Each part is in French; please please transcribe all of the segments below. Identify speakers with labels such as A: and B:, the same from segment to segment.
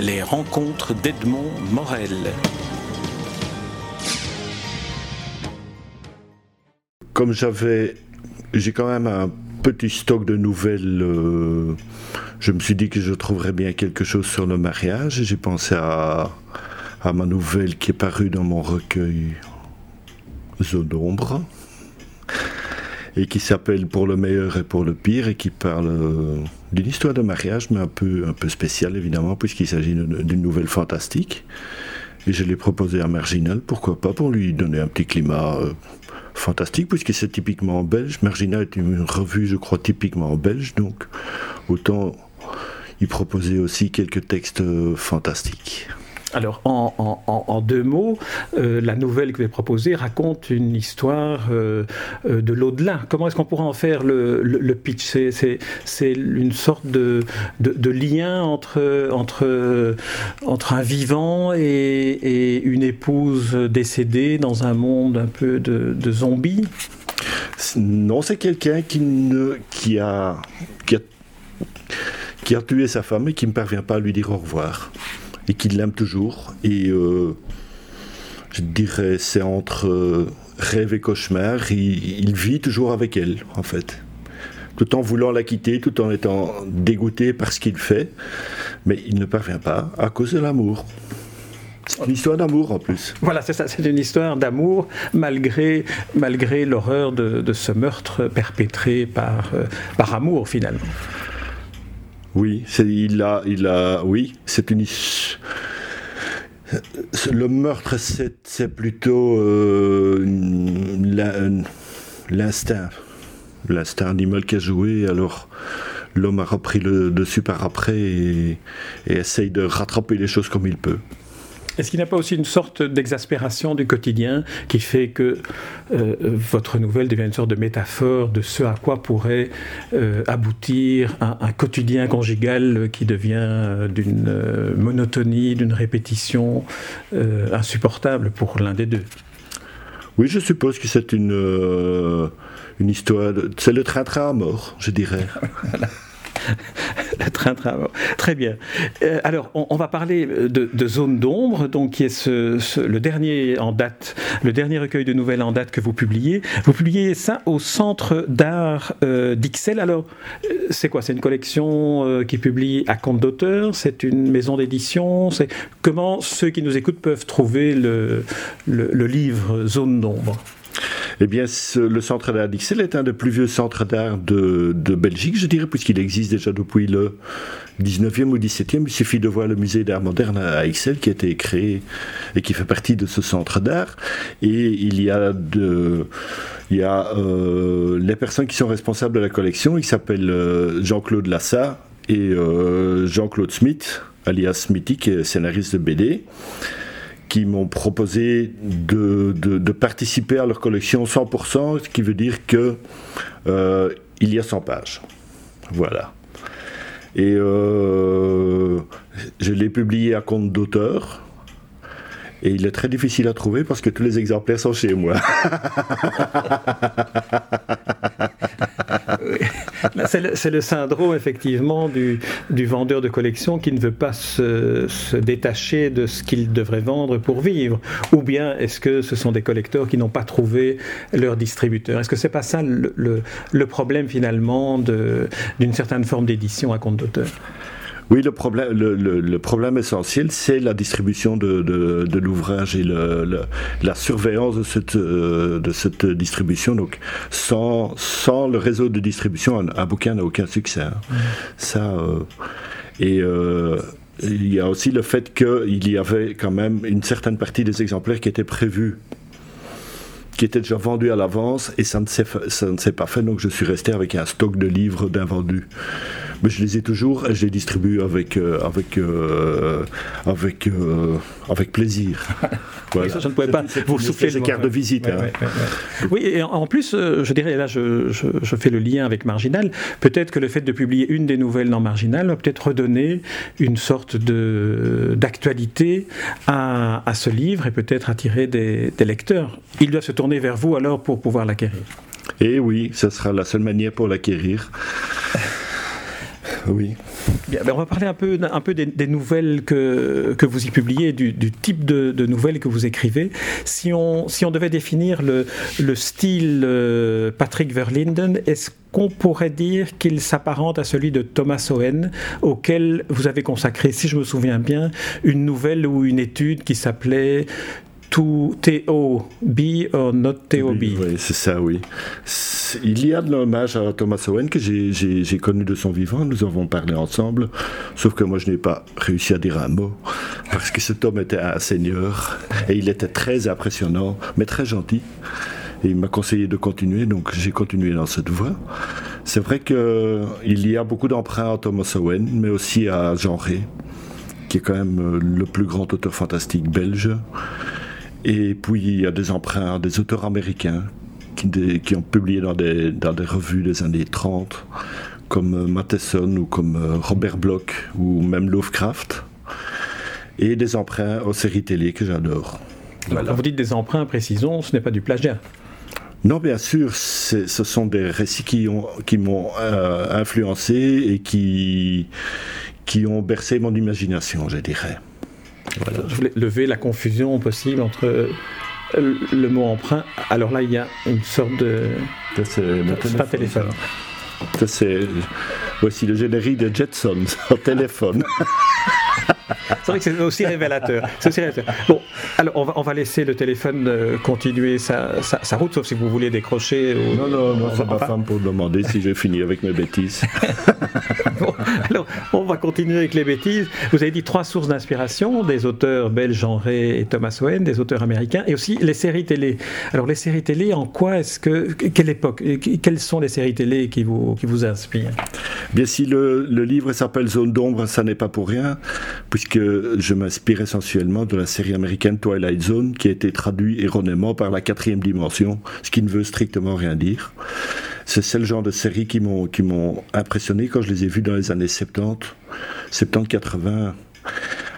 A: les rencontres d'Edmond Morel.
B: Comme j'avais, j'ai quand même un petit stock de nouvelles. euh, je me suis dit que je trouverais bien quelque chose sur le mariage. J'ai pensé à, à ma nouvelle qui est parue dans mon recueil Zone d'ombre et qui s'appelle Pour le meilleur et pour le pire et qui parle euh, d'une histoire de mariage, mais un peu, un peu spéciale évidemment, puisqu'il s'agit d'une nouvelle fantastique. Et je l'ai proposé à Marginal, pourquoi pas, pour lui donner un petit climat euh, fantastique, puisque c'est typiquement belge. Marginal est une revue, je crois, typiquement belge, donc autant y proposer aussi quelques textes euh, fantastiques.
C: Alors, en, deux mots, euh, la nouvelle que vous avez proposée raconte une histoire euh, euh, de l'au-delà. Comment est-ce qu'on pourrait en faire le, pitch? C'est- une sorte de, lien entre, un vivant et, une épouse décédée dans un monde un peu de, de zombies?
B: Non, c'est quelqu'un qui a tué sa femme et qui ne parvient pas à lui dire au revoir. Et qui l'aime toujours. Et euh, je dirais, c'est entre euh, rêve et cauchemar. Il, il vit toujours avec elle, en fait. Tout en voulant la quitter, tout en étant dégoûté par ce qu'il fait. Mais il ne parvient pas à cause de l'amour. C'est une histoire d'amour en plus.
C: Voilà, c'est ça, c'est une histoire d'amour malgré, malgré l'horreur de, de ce meurtre perpétré par, euh, par amour finalement.
B: Oui, c'est, il a, il a, oui, c'est une. Le meurtre, c'est, plutôt l'in- l'instinct, l'instinct animal qui a joué. Alors, l'homme a repris le dessus par après et essaye de rattraper les choses comme il peut.
C: Est-ce qu'il n'y a pas aussi une sorte d'exaspération du quotidien qui fait que euh, votre nouvelle devient une sorte de métaphore de ce à quoi pourrait euh, aboutir un, un quotidien conjugal qui devient euh, d'une monotonie, d'une répétition euh, insupportable pour l'un des deux?
B: Oui, je suppose que c'est une, une histoire. c'est le train-train à mort, je dirais.
C: Le train-train. Très bien. Euh, alors, on, va parler de, de Zone d'ombre, donc qui est le dernier en date, le dernier recueil de nouvelles en date que vous publiez. Vous publiez ça au Centre d'art euh, d'Ixelles. Alors, euh, c'est quoi? C'est une collection euh, qui publie à compte d'auteur? C'est une maison d'édition? C'est comment ceux qui nous écoutent peuvent trouver le livre Zone d'ombre?
B: Eh bien, le centre d'art d'Ixelles est un des plus vieux centres d'art de, Belgique, je dirais, puisqu'il existe déjà depuis le 19e ou 17e. Il suffit de voir le musée d'art moderne à Ixelles qui a été créé et qui fait partie de ce centre d'art. Et il y a, euh, les personnes qui sont responsables de la collection. Ils s'appellent euh, Jean-Claude Lassa et euh, Jean-Claude Smith, alias Smithy, qui scénariste de BD qui m'ont proposé de, de- participer à leur collection 100%, ce qui veut dire que euh, il y a 100 pages. Voilà. Et euh, je l'ai publié à compte d'auteur. Et il est très difficile à trouver parce que tous les exemplaires sont chez moi.
C: Là, C'est le, syndrome effectivement du, vendeur de collection qui ne veut pas se, détacher de ce qu'il devrait vendre pour vivre. Ou bien est-ce que ce sont des collecteurs qui n'ont pas trouvé leur distributeur? Est-ce que c'est pas ça le, le- problème finalement d'une certaine forme d'édition à compte d'auteur?
B: Oui, le problème, le, le- le problème essentiel, c'est la distribution de, de- de l'ouvrage et le- la surveillance de cette, euh, de cette distribution. Donc, sans, sans le réseau de distribution, un, un bouquin n'a aucun succès. hein. Ça, euh, et euh, il y a aussi le fait qu'il y avait quand même une certaine partie des exemplaires qui étaient prévus qui étaient déjà vendus à l'avance et ça ne s'est fa- ça ne s'est pas fait donc je suis resté avec un stock de livres d'invendus mais je les ai toujours et je les distribue avec euh, avec euh, avec euh, avec plaisir voilà.
C: Ça, je ne pouvais pas vous souffler
B: c'est
C: le
B: carte
C: mot.
B: de visite
C: Ouais,
B: hein.
C: ouais, ouais, ouais. Oui, et en- plus, je dirais, là, je, je- je fais le lien avec Marginal. Peut-être que le fait de publier une des nouvelles dans Marginal va peut-être redonner une sorte de d'actualité à, à ce livre et peut-être attirer des, des lecteurs. Ils doivent se tourner vers vous alors pour pouvoir l'acquérir.
B: et oui ça sera la seule manière pour l'acquérir Oui.
C: Ben, on va parler un peu, un peu des, nouvelles que, que vous y publiez, du, type de, nouvelles que vous écrivez. Si on, si on devait définir le, le style euh, Patrick Verlinden, est-ce qu'on pourrait dire qu'il s'apparente à celui de Thomas Owen, auquel vous avez consacré, si je me souviens bien, une nouvelle ou une étude qui s'appelait to T-O-B or not T-O-B.
B: Oui, c'est ça, oui. Il y a de l'hommage à Thomas Owen que j'ai connu de son vivant. Nous avons parlé ensemble, sauf que moi je n'ai pas réussi à dire un mot parce que cet homme était un seigneur et il était très impressionnant, mais très gentil. Et il m'a conseillé de continuer, donc j'ai continué dans cette voie. C'est vrai qu'il y a beaucoup d'emprunts à Thomas Owen, mais aussi à Jean Rey, qui est quand même le plus grand auteur fantastique belge. Et puis il y a des emprunts des auteurs américains qui, ont publié dans des, dans des, revues des années 30, comme euh, Matheson ou comme euh, Robert Bloch ou même Lovecraft. Et des emprunts aux séries télé que j'adore.
C: Voilà. Vous dites des emprunts, précisons, ce n'est pas du plagiat.
B: Non, bien sûr, ce sont des récits qui m'ont qui euh, influencé et qui, qui ont bercé mon imagination, je dirais.
C: Je voulais lever la confusion possible entre euh, le mot emprunt. Alors là, il y a une sorte de.
B: C'est pas téléphone. c'est. Voici le générique de Jetsons en téléphone.
C: c'est vrai que c'est aussi révélateur. Bon, alors on va, on va laisser le téléphone euh, continuer sa, sa, route, sauf si vous voulez décrocher.
B: Non, non, non, c'est ma femme pour demander si j'ai fini avec mes bêtises.
C: bon, alors, on va continuer avec les bêtises. Vous avez dit trois sources d'inspiration, des auteurs belges, Jean et Thomas Owen, des auteurs américains, et aussi les séries télé. Alors les séries télé, en quoi est-ce que... Quelle époque Quelles sont les séries télé qui vous, qui vous inspirent?
B: Bien si le, le livre s'appelle Zone d'ombre, ça n'est pas pour rien, puisque je m'inspire essentiellement de la série américaine Twilight Zone, qui a été traduite erronément par la quatrième dimension, ce qui ne veut strictement rien dire. C'est le genre de série qui m'ont qui m'ont impressionné quand je les ai vues dans les années 70, 70-80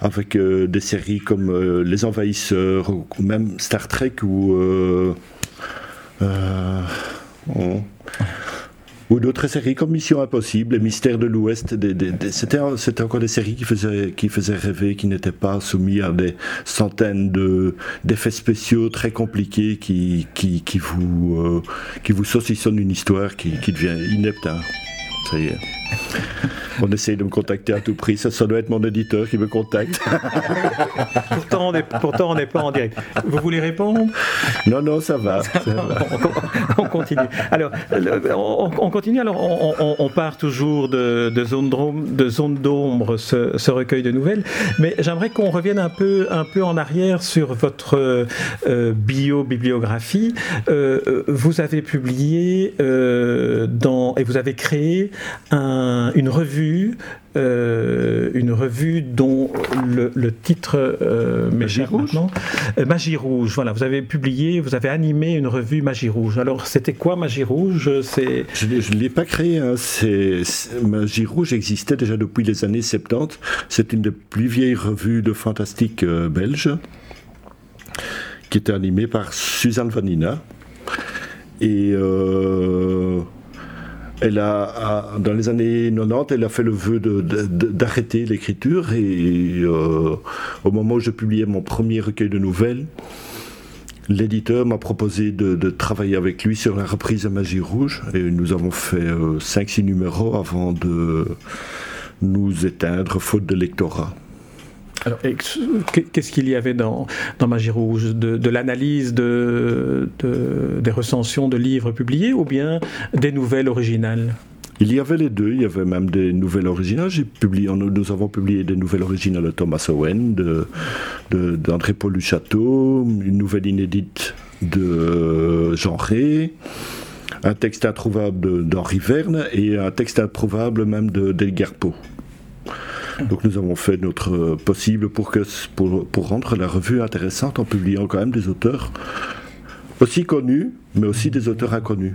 B: avec euh, des séries comme euh, Les Envahisseurs, ou même Star Trek ou euh, ou d'autres séries comme Mission Impossible, Les Mystères de l'Ouest. C'était encore des séries qui faisaient, rêver, qui n'étaient pas soumis à des centaines d'effets spéciaux très compliqués qui, euh, vous saucissonnent une histoire qui, qui devient inepte. Hein. Ça y est. On essaye de me contacter à tout prix. Ça, ça doit être mon éditeur qui me contacte.
C: pourtant, on n'est pas en direct. Vous voulez répondre?
B: Non, non, ça va.
C: On, continue. Alors, on, continue. Alors, on, part toujours de, de zone d'ombre, ce, recueil de nouvelles. Mais j'aimerais qu'on revienne un peu, un peu en arrière sur votre euh, bio-bibliographie. Euh, vous avez publié dans, et vous avez créé une revue, euh, une revue dont le, titre euh,
B: Magie Rouge?
C: Euh, Magie Rouge. Voilà, vous avez publié, vous avez animé une revue Magie Rouge. Alors, c'était quoi Magie Rouge? C'est
B: je ne l'ai pas créé. Hein. Magie Rouge existait déjà depuis les années 70. C'est une des plus vieilles revues de fantastique belge qui était animée par Suzanne Vanina. Et elle a, dans les années 90, elle a fait le vœu d'arrêter l'écriture et euh, au moment où je publiais mon premier recueil de nouvelles, l'éditeur m'a proposé de, travailler avec lui sur la reprise de Magie Rouge et nous avons fait 5-6 euh, numéros avant de nous éteindre faute de lectorat.
C: Alors, qu'est-ce qu'il y avait dans, dans Magie Rouge De, l'analyse de, des recensions de livres publiés ou bien des nouvelles originales?
B: Il y avait les deux, il y avait même des nouvelles originales. Publié, nous avons publié des nouvelles originales de Thomas Owen, d'André Paul du Château, une nouvelle inédite de Jean Rey, un texte introuvable d'Henri Verne et un texte improbable même d'Edgar Poe. Donc nous avons fait notre possible pour, que, pour, pour rendre la revue intéressante en publiant quand même des auteurs aussi connus, mais aussi des auteurs inconnus.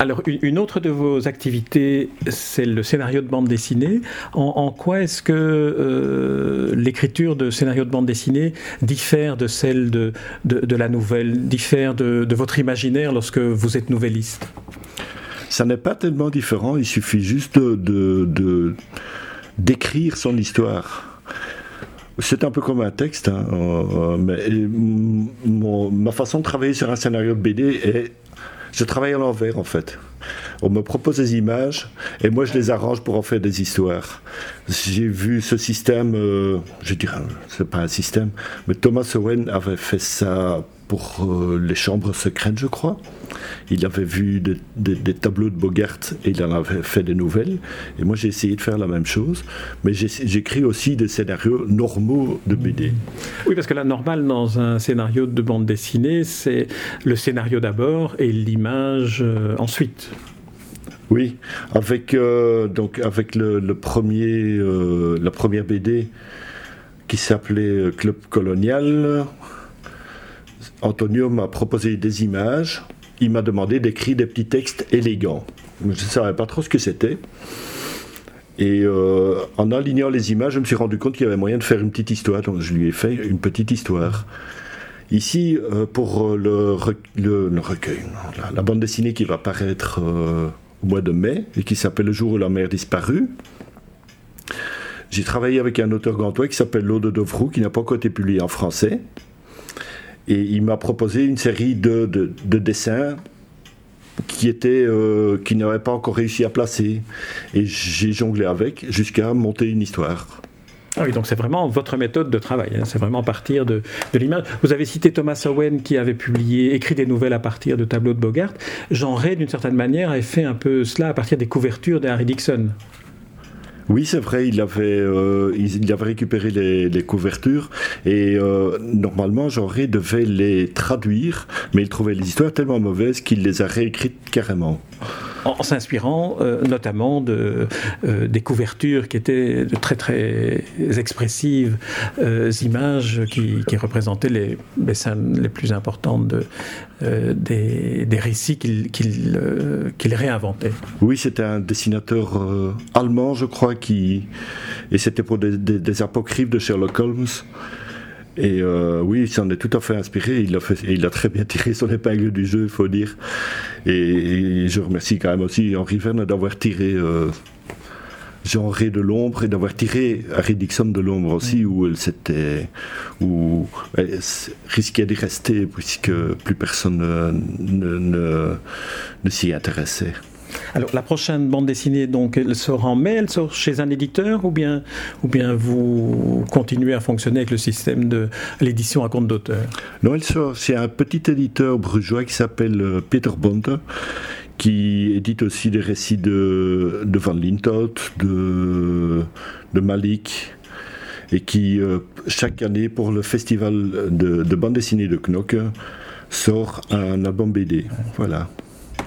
C: Alors, une autre de vos activités, c'est le scénario de bande dessinée. En, quoi est-ce que euh, l'écriture de scénario de bande dessinée diffère de celle de, de, la nouvelle, diffère de, de, votre imaginaire lorsque vous êtes nouvelliste?
B: Ça n'est pas tellement différent, il suffit juste de, d'écrire son histoire. C'est un peu comme un texte, hein, euh, mais ma façon de travailler sur un scénario de BD est. Je travaille à l'envers en fait. On me propose des images et moi je les arrange pour en faire des histoires. J'ai vu ce système, euh, je dirais, c'est pas un système, mais Thomas Owen avait fait ça pour euh, les chambres secrètes, je crois. Il avait vu des, tableaux de Bogart et il en avait fait des nouvelles. Et moi, j'ai essayé de faire la même chose. Mais j'écris aussi des scénarios normaux de BD.
C: Oui, parce que la normale dans un scénario de bande dessinée, c'est le scénario d'abord et l'image euh, ensuite.
B: Oui, avec, euh, donc avec le, premier, la première BD qui s'appelait Club Colonial, Antonio m'a proposé des images. Il m'a demandé d'écrire des petits textes élégants. Je ne savais pas trop ce que c'était. Et euh, en alignant les images, je me suis rendu compte qu'il y avait moyen de faire une petite histoire. Donc je lui ai fait une petite histoire. Ici, euh, pour le, recueil, la, bande dessinée qui va paraître euh, au mois de mai et qui s'appelle Le jour où la mer disparut, j'ai travaillé avec un auteur gantois qui s'appelle Laude Dovroux, qui n'a pas encore été publié en français. Et il m'a proposé une série de, dessins qui euh, qui n'avait pas encore réussi à placer et j'ai jonglé avec jusqu'à monter une histoire.
C: Ah oui, donc c'est vraiment votre méthode de travail, hein. c'est vraiment partir de, de l'image. Vous avez cité Thomas Owen qui avait publié, écrit des nouvelles à partir de tableaux de Bogart. Jean Ray, d'une certaine manière, avait fait un peu cela à partir des couvertures de Harry Dixon.
B: Oui, c'est vrai, il avait, euh, il, avait récupéré les, couvertures et euh, normalement, Jean-Ré devait les traduire, mais il trouvait les histoires tellement mauvaises qu'il les a réécrites carrément
C: en, s'inspirant euh, notamment de, euh, des couvertures qui étaient de très très expressives euh, images qui, représentaient les, les, scènes les plus importantes de, des, des, récits qu'il qu'il réinventait.
B: Oui, c'était un dessinateur allemand, je crois, qui et c'était pour des, des apocryphes de Sherlock Holmes. Et euh, oui, il s'en est tout à fait inspiré. Il a, fait, il a très bien tiré son épingle du jeu, il faut dire. Et, je remercie quand même aussi Henri Verne d'avoir tiré euh, Jean Ré de l'ombre et d'avoir tiré Harry Dixon de l'ombre aussi, où elle s'était, où elle risquait d'y rester puisque plus personne ne, ne, ne s'y intéressait.
C: Alors la prochaine bande dessinée, donc, elle sort en mai, elle sort chez un éditeur ou bien, ou bien vous continuez à fonctionner avec le système de l'édition à compte d'auteur?
B: Non, elle sort c'est un petit éditeur brugeois qui s'appelle euh, Peter Bonte qui édite aussi des récits de, Van Lintot, de, Malik, et qui, euh, chaque année, pour le festival de, de bande dessinée de Knock, sort un album BD. Voilà.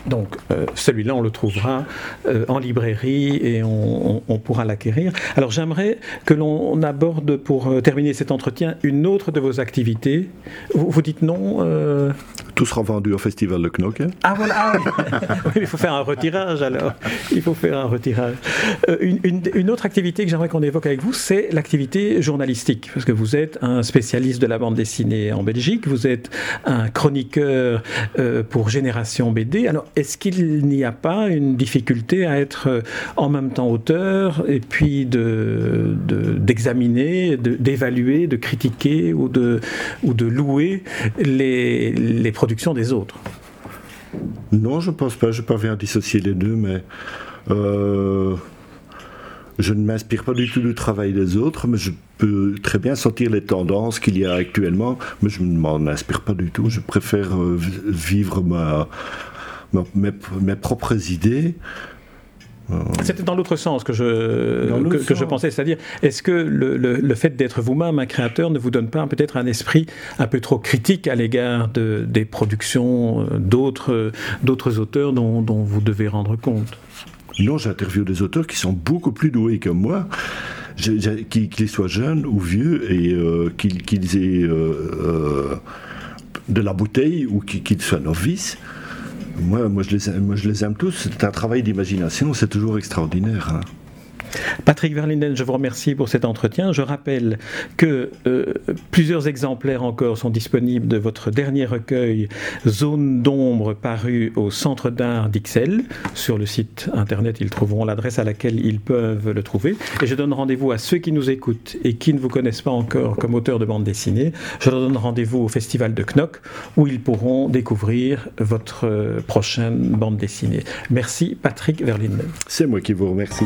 C: Donc euh, celui-là, on le trouvera euh, en librairie et on, pourra l'acquérir. Alors j'aimerais que l'on aborde, pour euh, terminer cet entretien, une autre de vos activités. Vous, dites non
B: Tout sera vendu au Festival de Knock. Hein.
C: ah voilà, ah, oui. il faut faire un retirage alors. Il faut faire un retirage. Une, autre activité que j'aimerais qu'on évoque avec vous, c'est l'activité journalistique. Parce que vous êtes un spécialiste de la bande dessinée en Belgique, vous êtes un chroniqueur pour Génération BD. Alors est-ce qu'il n'y a pas une difficulté à être euh, en même temps auteur et puis d'examiner, de, d'évaluer, de, critiquer ou de, ou de louer les, les des autres
B: Non, je ne pense pas. Je parviens à dissocier les deux, mais euh, je ne m'inspire pas du tout du travail des autres, mais je peux très bien sentir les tendances qu'il y a actuellement, mais je ne m'en inspire pas du tout. Je préfère euh, vivre mes, propres idées.
C: Euh, C'était dans l'autre sens que je, que, je pensais, c'est-à-dire, est-ce que le, le, fait d'être vous-même un créateur ne vous donne pas peut-être un esprit un peu trop critique à l'égard de, des productions euh, d'autres, d'autres auteurs dont, dont, vous devez rendre compte?
B: Non, j'interviewe des auteurs qui sont beaucoup plus doués que moi, qu'ils soient jeunes ou vieux, et euh, qu'ils, aient de la bouteille ou qu'ils soient novices. Moi, moi, je les aime, tous. C'est un travail d'imagination, c'est toujours extraordinaire. Hein.
C: Patrick Verlinden, je vous remercie pour cet entretien. Je rappelle que euh, plusieurs exemplaires encore sont disponibles de votre dernier recueil Zone d'ombre paru au Centre d'art d'Ixelles. Sur le site internet, ils trouveront l'adresse à laquelle ils peuvent le trouver. Et je donne rendez-vous à ceux qui nous écoutent et qui ne vous connaissent pas encore comme auteur de bande dessinée. Je leur donne rendez-vous au Festival de Knock où ils pourront découvrir votre prochaine bande dessinée. Merci Patrick Verlinden.
B: C'est moi qui vous remercie.